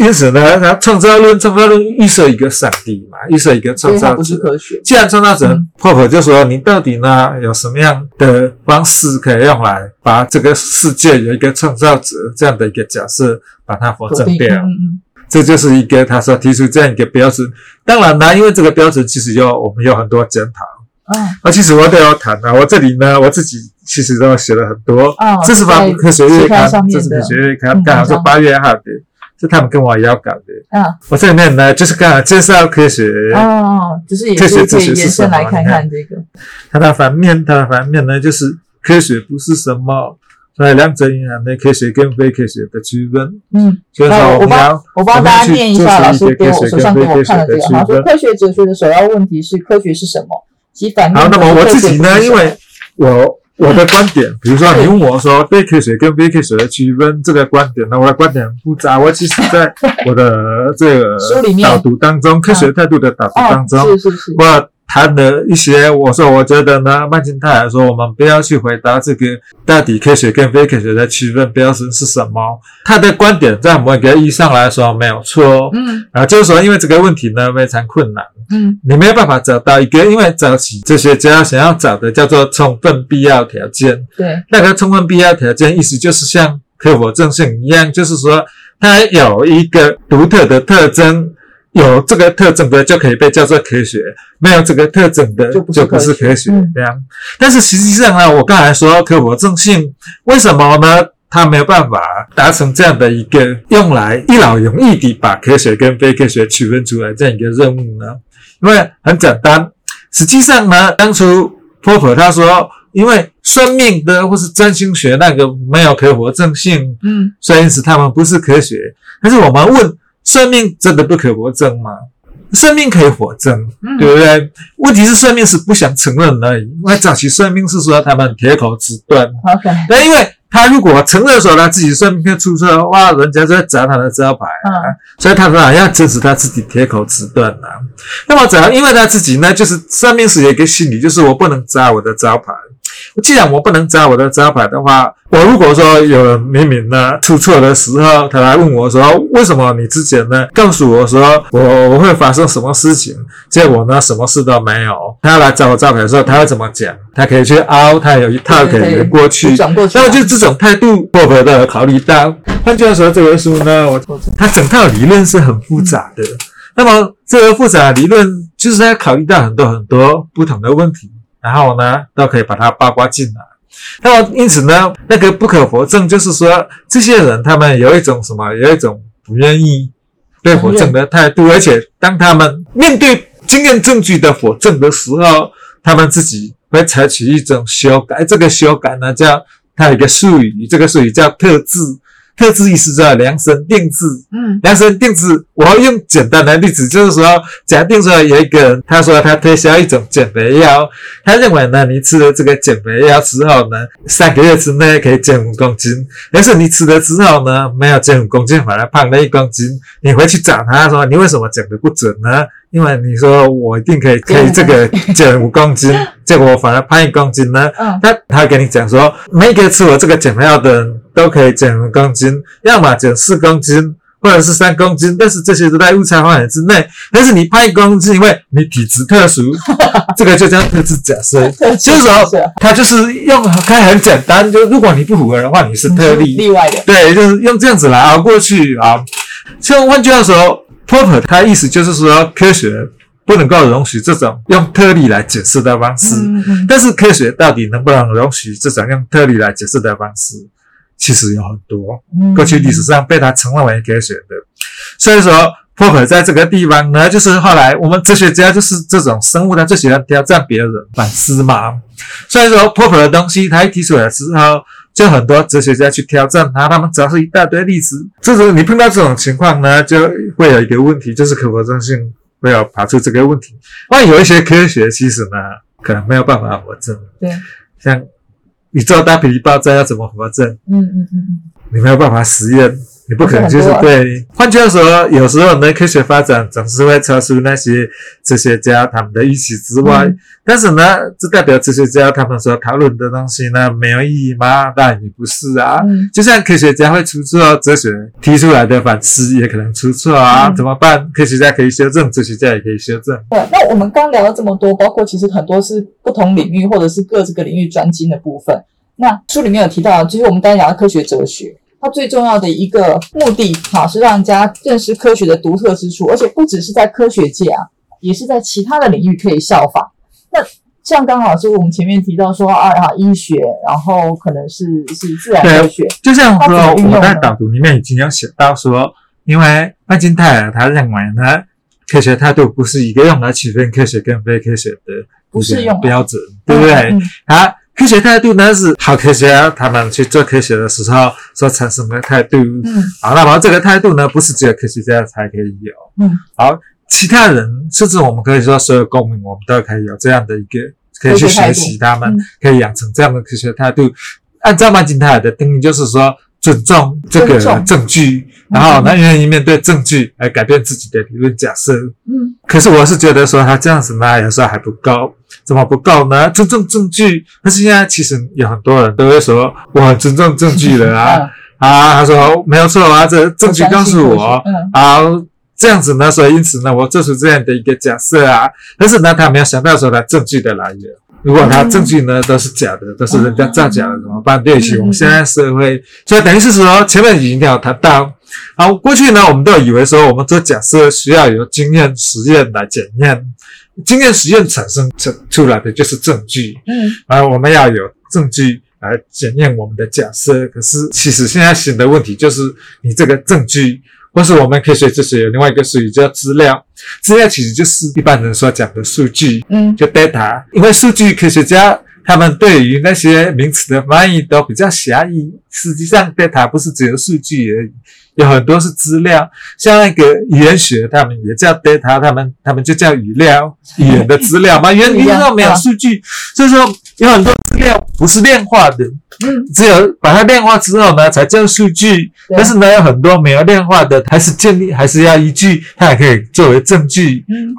因此呢，他创造论，创造论预设一个上帝嘛，预设一个创造所以它不是者。科学。既然创造者嗯破婆就说你到底呢有什么样的方式可以用来把这个世界有一个创造者这样的一个假设把它否证掉？嗯嗯这就是一个他说提出这样一个标准。当然啦，因为这个标准其实要我们有很多检讨。嗯啊，其实我都有谈啊，我这里呢我自己其实都写了很多。哦这是发布科学月刊这是科学月嗯刊，刚好是八月号的，是他们跟我要稿的。嗯我这里面呢就是刚好介绍科学。哦，就是也是可以延伸来看看这个。它的反面，它的反面呢，就是科学不是什么，所以两者隐含的科学跟非科学的区分。嗯，所以说呃我帮我帮大家念一下老师给我科学手上给我看的这个，他说科学哲学的首要问题是科学是什么，其反面好，那么我自己呢，因为我我的观点，比如说你问我说对科学跟非科学的区分这个观点呢，我的观点很复杂。我其实在 我的这个书里面导读当中，科学态度的导读当中，我谈的一些，我说我觉得呢，曼金泰尔说，我们不要去回答这个到底科学跟非科学的区分标准是什么。他的观点在某个意义上来说没有错，嗯。啊，就是说因为这个问题呢非常困难，嗯。你没有办法找到一个，因为早期哲学家想要找的叫做充分必要条件，对，那个充分必要条件意思就是像可否证性一样，就是说它有一个独特的特征，有这个特征的就可以被叫做科学，没有这个特征的就不是科学这样。但是实际上呢，我刚才说可否证性，为什么呢？它没有办法达成这样的一个用来一劳永逸地把科学跟非科学区分出来这样一个任务呢？因为很简单，实际上呢，当初波普他说，因为算命的或是占星学那个没有可否证性，嗯所以因此他们不是科学。但是我们问，算命真的不可活证吗？算命可以活证，嗯对不对？问题是算命是不想承认而已。因为早期算命是说他们铁口直断，，OK，那因为他如果承认说他自己算命会出错，哇，人家就会砸他的招牌啊，嗯所以他当然要坚持他自己铁口直断啊。那么只要因为他自己呢，就是算命是有一个心理，就是我不能砸我的招牌。既然我不能砸我的招牌的话，我如果说有人明明呢出错的时候，他来问我说，为什么你之前呢告诉我说我我会发生什么事情，结果呢什么事都没有？他来找我招牌的时候，他会怎么讲？他可以去凹，他有一套可以过去。转过去那么就这种态度，我们都有考虑到。换句话说，这本书呢，我它整套理论是很复杂的。那么这个复杂的理论，就是它考虑到很多很多不同的问题，然后呢，都可以把它包括进来。那么因此呢，那个不可否证，就是说这些人他们有一种什么，有一种不愿意被否证的态度，而且当他们面对经验证据的否证的时候，他们自己会采取一种修改。这个修改呢，叫它有一个术语，这个术语叫特质。特质意思叫量身定制。嗯量身定制，我用简单的例子，就是说，假定说有一个人，他说他推销一种减肥药，他认为呢，你吃了这个减肥药之后呢，三个月之内可以减五公斤，但是你吃了之后呢，没有减五公斤，反而胖了一公斤，你回去找他说，你为什么减的不准呢？因为你说我一定可以可以这个减五公斤，结果我反而胖一公斤呢？嗯那他会跟你讲说，每一个吃我这个减肥药的人都可以减五公斤，要么减四公斤，或者是三公斤，但是这些都在误差范围之内。但是你胖一公斤，因为你体质特殊，这个就叫特质假设。特 就是说是，它就是用它很简单，就如果你不符合的话，你是特例。例外的，对，就是用这样子来熬过去啊。像换句话说，Popper 他意思就是说，科学不能够容许这种用特例来解释的方式。嗯嗯但是科学到底能不能容许这种用特例来解释的方式？其实有很多，嗯，过去历史上被他承认为科学的。所以说，Popper 在这个地方呢，就是后来我们哲学家就是这种生物，他最喜欢挑战别人、反思嘛。所以说，Popper 的东西他一提出来之后，就很多哲学家去挑战他，他们找出一大堆例子。这种你碰到这种情况呢，就会有一个问题，就是可否证性会有爬出这个问题。那有一些科学其实呢，可能没有办法佐证。对，像宇宙大笔一爆炸要怎么佐证？嗯嗯嗯你没有办法实验，你不可能就是对。换句话说，有时候呢，科学发展总是会超出那些哲学家他们的预期之外。嗯但是呢，这代表哲学家他们所讨论的东西呢没有意义吗？当然也不是啊。嗯就像科学家会出错，哲学提出来的反思也可能出错啊，嗯怎么办？科学家可以修正，哲学家也可以修正。对，那我们刚聊了这么多，包括其实很多是不同领域或者是各这个领域专精的部分。那书里面有提到，就是我们刚才讲的科学哲学，它最重要的一个目的，哈是让人家认识科学的独特之处，而且不只是在科学界啊，也是在其他的领域可以效仿。那像刚好是我们前面提到说啊啊医学，然后可能是是自然科学，就像说，我在导读里面已经有写到说，因为麦金泰尔他认为呢，科学态度不是一个用来区分科学跟非科学的不是用来标准，对不对？嗯啊，科学态度呢是好科学家他们去做科学的时候所产生的态度。嗯好，那么这个态度呢，不是只有科学家才可以有。嗯，好，其他人甚至我们可以说所有公民，我们都可以有这样的一个，可以去学习他们嗯，可以养成这样的科学态度。按照曼金泰尔的定义，就是说尊重这个证据，然后呢，愿意面对证据来改变自己的理论假设。嗯可是我是觉得说他这样子呢，有时候还不够。怎么不够呢？尊重证据，但是现在其实有很多人都会说我很尊重证据的啊、嗯 啊，他说没有错啊，这证据告诉我我相信科学嗯啊，这样子呢，所以因此呢，我做出这样的一个假设啊，但是呢，他没有想到说他证据的来源。如果他证据呢都是假的，都是人家造假的，怎么办？对不起，我们现在社会，所以等于是说前面已经有谈到，好，过去呢，我们都以为说我们做假设需要有经验实验来检验，经验实验产生出出来的就是证据，嗯啊，我们要有证据来检验我们的假设。可是其实现在新的问题就是，你这个证据，或是我们科学哲学有另外一个术语叫资料，资料其实就是一般人所讲的数据，嗯就 data。因为数据科学家他们对于那些名词的翻译都比较狭义，实际上 data 不是只有数据而已。有很多是资料，像那个语言学，他们也叫 data，他们他们就叫语料，语言的资料嘛。语言语言上没有数据，所以说有很多资料不是量化的，嗯只有把它量化之后呢，才叫数据。但是呢，有很多没有量化的，还是建立，还是要依据，它也可以作为证据。嗯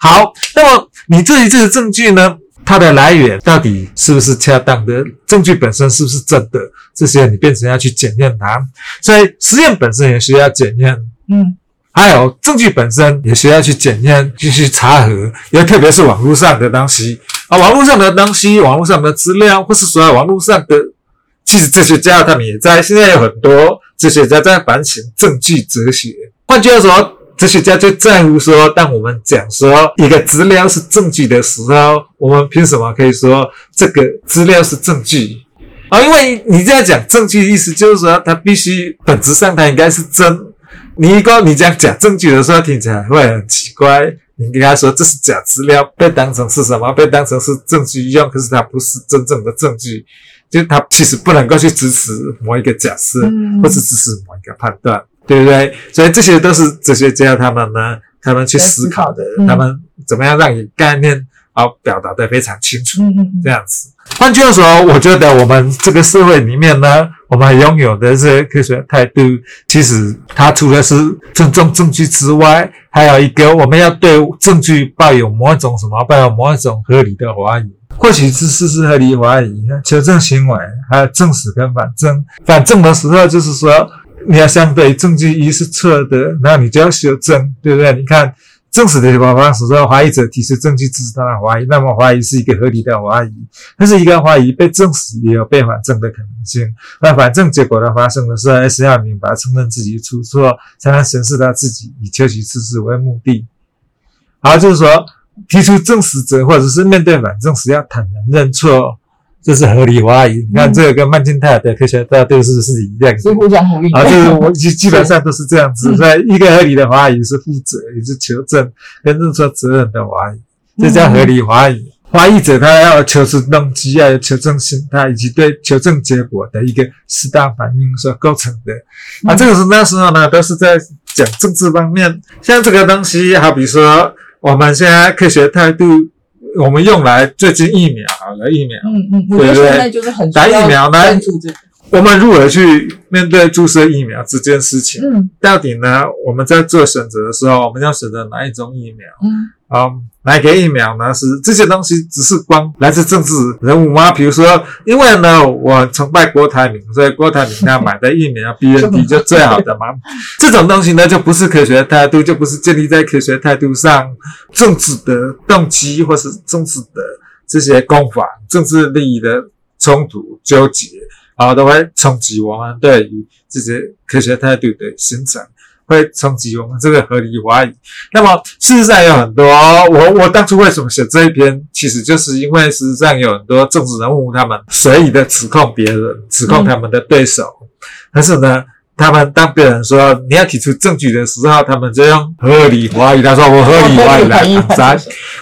好，那么你对于这个证据呢，它的来源到底是不是恰当的？证据本身是不是真的？这些你变成要去检验它，所以实验本身也需要检验。嗯还有证据本身也需要去检验，继续查核，因为特别是网络上的东西啊，网络上的东西，网络上的资料，或是说网络上的，其实哲学家他们也在，现在有很多哲学家在反省证据哲学。换句话说，哲学家就在乎说，当我们讲说一个资料是证据的时候，我们凭什么可以说这个资料是证据？啊，因为你这样讲证据，意思就是说它必须本质上它应该是真。你一个你这样讲证据的时候，听起来会很奇怪。你跟他说这是假资料，被当成是什么？被当成是证据用，可是它不是真正的证据。就他其实不能够去支持某一个假设，嗯或是支持某一个判断，对不对？所以这些都是哲学家他们呢，他们去思考的，嗯他们怎么样让你概念啊表达的非常清楚。这样子。换句话说，我觉得我们这个社会里面呢，我们拥有的这些科学态度，其实它除了是尊重证据之外，还有一个我们要对证据抱有某一种什么，抱有某一种合理的怀疑。或许是事实合理怀疑，求证行为，还有证实跟反证。反证的时候，就是说你要相对证据一是错的，那你就要修正，对不对？你看证实的情况方式说，怀疑者提出证据支持他的怀疑，那么怀疑是一个合理的怀疑，但是一个怀疑被证实也有被反证的可能性。那反证结果的发生的时候，还是要明白承认自己出错，才能审视他自己，以求取事实为目的。好，就是说提出证实者或者是面对反证时要坦然认错，这是合理怀疑。你看这个跟曼金泰尔的科学大都是是一样的。是互相呼应的。啊，就是我 基基本上都是这样子，嗯所以一个合理的怀疑是负责，也是求证跟认错责任的怀疑，这叫合理怀疑。怀疑者他要求出动机，要有求证心态，以及对求证结果的一个适当反应所构成的。啊，这个是那时候呢，都是在讲政治方面。像这个东西，好比说我们现在科学态度，我们用来最近疫苗好了，疫苗。嗯嗯，我觉得对不对现在就是很打疫苗呢。我们如何去面对注射疫苗这件事情？嗯到底呢？我们在做选择的时候，我们要选择哪一种疫苗？嗯啊、哪个疫苗呢？是这些东西只是光来自政治人物吗？比如说，因为呢，我崇拜郭台铭，所以郭台铭他买的疫苗 BNT 就最好的嘛。这种东西呢，就不是科学态度，就不是建立在科学态度上，政治的动机或是政治的这些攻防、政治利益的冲突纠结。啊，都会冲击我们对于这些科学态度的形成，会冲击我们这个合理怀疑。那么事实上有很多，我我当初为什么写这一篇，其实就是因为事实上有很多政治人物他们随意的指控别人，指控他们的对手，但是呢。他们当别人说你要提出证据的时候，他们就用合理怀疑。他说我合理怀疑来挡杀。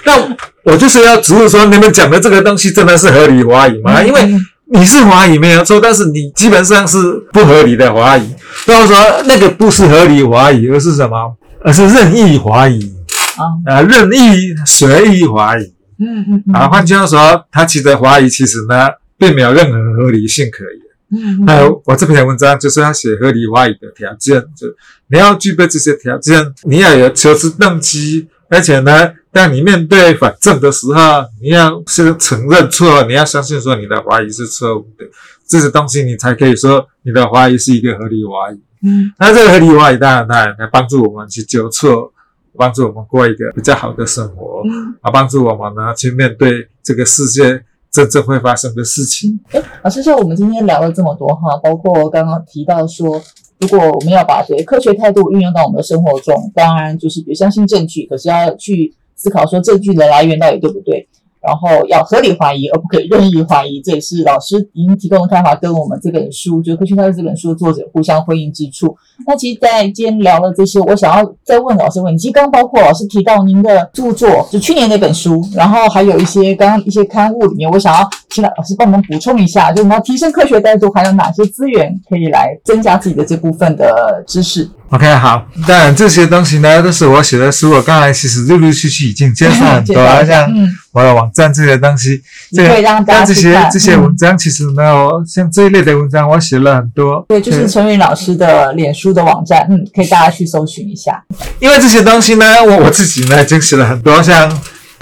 那我就是要指出说，你们讲的这个东西真的是合理怀疑吗？因为嗯你是怀疑没有错，但是你基本上是不合理的怀疑。不要说那个不是合理怀疑，而是什么？而是任意怀疑啊啊，任意随意怀疑嗯嗯嗯啊。换句话说，他其实怀疑其实呢，并没有任何合理性可言。嗯还有我这篇文章就是要写合理怀疑的条件，就你要具备这些条件，你要有求知动机，而且呢，当你面对反正的时候，你要是承认错，你要相信说你的怀疑是错误的，这些东西你才可以说你的怀疑是一个合理怀疑。嗯那这个合理怀疑当然当然来帮助我们去纠错，帮助我们过一个比较好的生活，嗯，啊，帮助我们呢去面对这个世界真正会发生的事情。老师，像我们今天聊了这么多哈，包括刚刚提到说，如果我们要把对科学态度运用到我们的生活中，当然就是比如相信证据，可是要去思考说证据的来源到底对不对，然后要合理怀疑，而不可以任意怀疑。这也是老师您提供的看法，跟我们这本书就《科学态度》这本书的作者互相辉映之处。那其实，在今天聊了这些，我想要再问老师问题，其实刚包括老师提到您的著作，就去年那本书，然后还有一些刚刚一些刊物里面，我想要请老师帮我们补充一下，就我们要提升科学态度，还有哪些资源可以来增加自己的这部分的知识？OK，好，当然这些东西呢都是我写的书，我刚才其实陆陆续续已经介绍很多，介绍一下像嗯，我的网站这些东西，这也可以个让大家但这些这些嗯文章其实呢，我像这一类的文章我写了很多，对，就是陈云老师的脸书的网站，嗯，可以大家去搜寻一下。因为这些东西呢，我我自己呢已经写了很多，像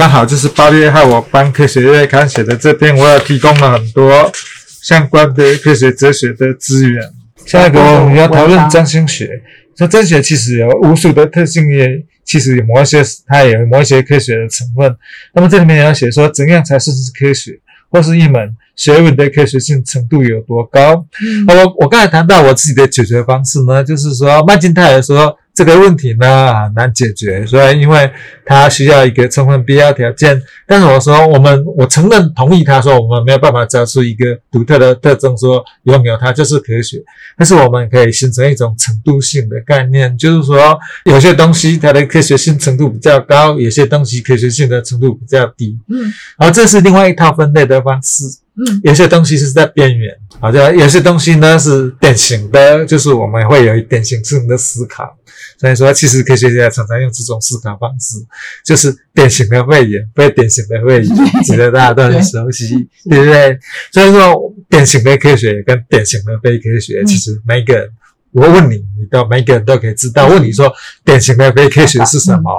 刚好就是八月号我帮科学月刊写的这篇，我也提供了很多相关的科学哲学的资源。下一个我们要讨论占星学，说占星学其实有无数的特性，也其实有某一些它也有某一些科学的成分。那么这里面也要写说，怎样才是科学，或是一门学问的科学性程度有多高。嗯我我刚才谈到我自己的解决方式呢，就是说麦金泰尔说这个问题呢很难解决，所以因为它需要一个充分必要条件。但是我说我们我承认同意他说我们没有办法找出一个独特的特征，说拥有它就是科学。但是我们可以形成一种程度性的概念，就是说有些东西它的科学性程度比较高，有些东西科学性的程度比较低。嗯然后这是另外一套分类的方式。嗯有些东西是在边缘，好像有些东西呢是典型的，就是我们会有典型性的思考。所以说，其实科学家常常用这种思考方式，就是典型的肺炎，非典型的肺炎，值得大家都很熟悉，对不对？所以说，典型的科学跟典型的非科学，嗯其实每个人，我问你，你都每个人都可以知道。问你说，典型的非科学是什么？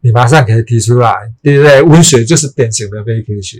你马上可以提出来，对不对？文学就是典型的非科学。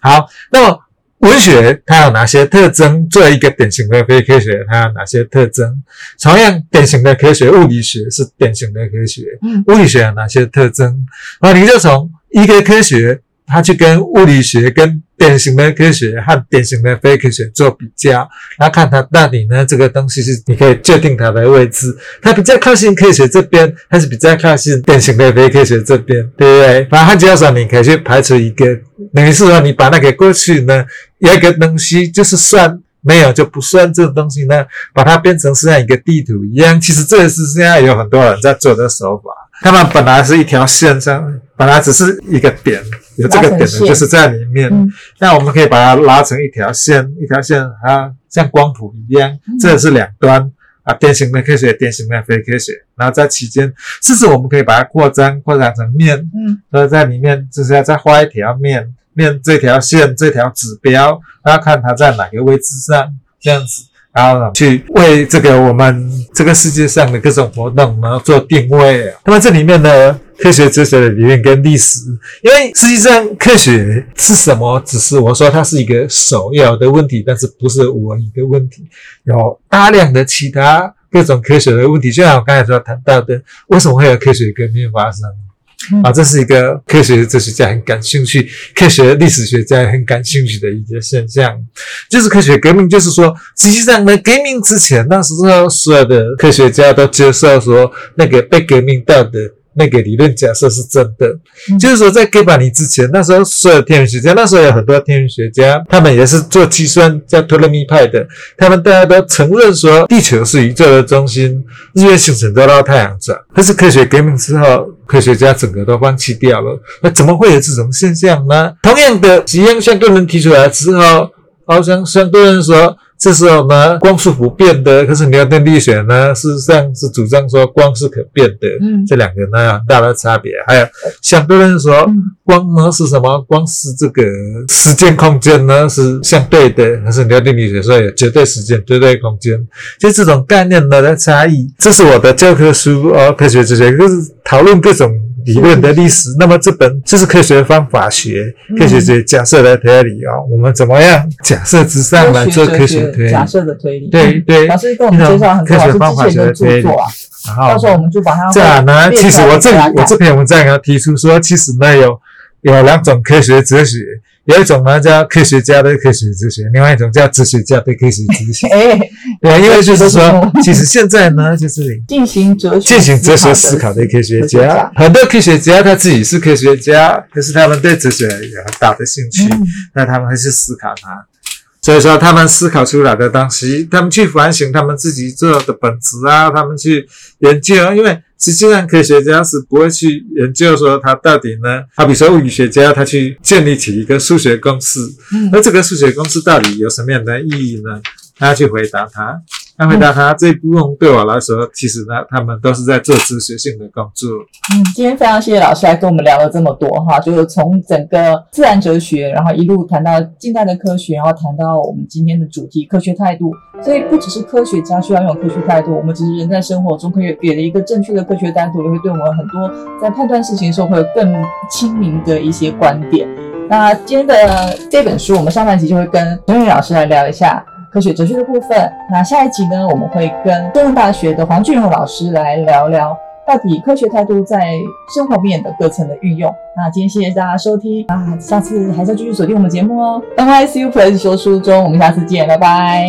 好，那么文学它有哪些特征？作为一个典型的非科学，它有哪些特征？同样，典型的科学，物理学是典型的科学，嗯物理学有哪些特征？那你就从一个科学，他去跟物理学、跟典型的科学和典型的非科学做比较，然后看它到底呢这个东西是你可以确定它的位置，它比较靠近科学这边，还是比较靠近典型的非科学这边，对不对？反正换句话说，你可以去排除一个，等于是说你把那个过去呢有一个东西就是算。没有就不算这个东西呢，把它变成是像一个地图一样。其实这也是现在有很多人在做的手法。他们本来是一条线上，本来只是一个点，有这个点的拉成线就是在里面。嗯那我们可以把它拉成一条线，一条线啊像光谱一样，嗯这是两端啊，典型的科学，典型的非科学。然后在期间，甚至我们可以把它扩张，扩张成面，嗯然后在里面就是要再画一条面，面这条线这条指标，然后看它在哪个位置上，这样子。然后呢，去为这个我们这个世界上的各种活动呢做定位。那么这里面呢，科学哲学的理论跟历史，因为实际上科学是什么，只是我说它是一个首要的问题，但是不是我一个问题，有大量的其他各种科学的问题，就像我刚才所谈到的，为什么会有科学革命发生？啊，这是一个科学哲学家很感兴趣，科学历史学家很感兴趣的一个现象，就是科学革命，就是说，实际上呢，革命之前那时候所有的科学家都接受说，那个被革命到的那个理论假设是真的，嗯就是说在哥白尼之前，那时候所有天文学家，那时候有很多天文学家，他们也是做计算叫托勒密派的，他们大家都承认说地球是宇宙的中心，日月星辰都绕太阳转。但是科学革命之后，科学家整个都放弃掉了。那怎么会有这种现象呢？同样的，几样相对论提出来之后，好像相对论说。这时候呢，光是不变的，可是牛顿力学呢，事实上是主张说光是可变的。嗯这两个呢有很大的差别。还有相对论说嗯光呢是什么？光是这个时间空间呢是相对的，可是牛顿力学说有绝对时间、绝对空间，就这种概念呢的差异。这是我的教科书哦，科学哲学就是讨论各种。理论的历史，那么这本就是科学方法学、嗯。科学学假设的推理哦。我们怎么样假设之上来做科学推理？假设的推理，嗯对。对，老师跟我们介绍很多老师之前的著作啊，然后到时候我们就把它这样呢，其实我这我这篇文章要提出说，其实呢有有两种科学哲学，有一种呢叫科学家的科学哲学，另外一种叫哲学家的科学哲学。哎，对，因为就是说，其实现在呢，就是进行哲学进行哲学思考的科学家家，很多科学家他自己是科学家，可是他们对哲学有很大的兴趣，嗯那他们会去思考它。所以说，他们思考出来的东西，他们去反省他们自己做的本质啊，他们去研究，因为实际上科学家是不会去研究说他到底呢，好比说物理学家他去建立起一个数学公式，嗯那这个数学公式到底有什么样的意义呢？他要去回答它，他回答他这一部分对我来说，其实呢，他们都是在做哲学性的工作。嗯，今天非常谢谢老师来跟我们聊了这么多哈，就是从整个自然哲学，然后一路谈到近代的科学，然后谈到我们今天的主题科学态度。所以不只是科学家需要用科学态度，我们只是人在生活中可以给了一个正确的科学态度，也会对我们很多在判断事情的时候会有更清明的一些观点。那今天的这本书，我们上半集就会跟陈宇老师来聊一下科学哲学的部分。那下一集呢，我们会跟中文大学的黄俊荣老师来聊聊到底科学态度在生活面的各层的运用。那今天谢谢大家收听啊，下次还是要继续锁定我们节目哦。NYCU Plus 说书中，我们下次见，拜拜。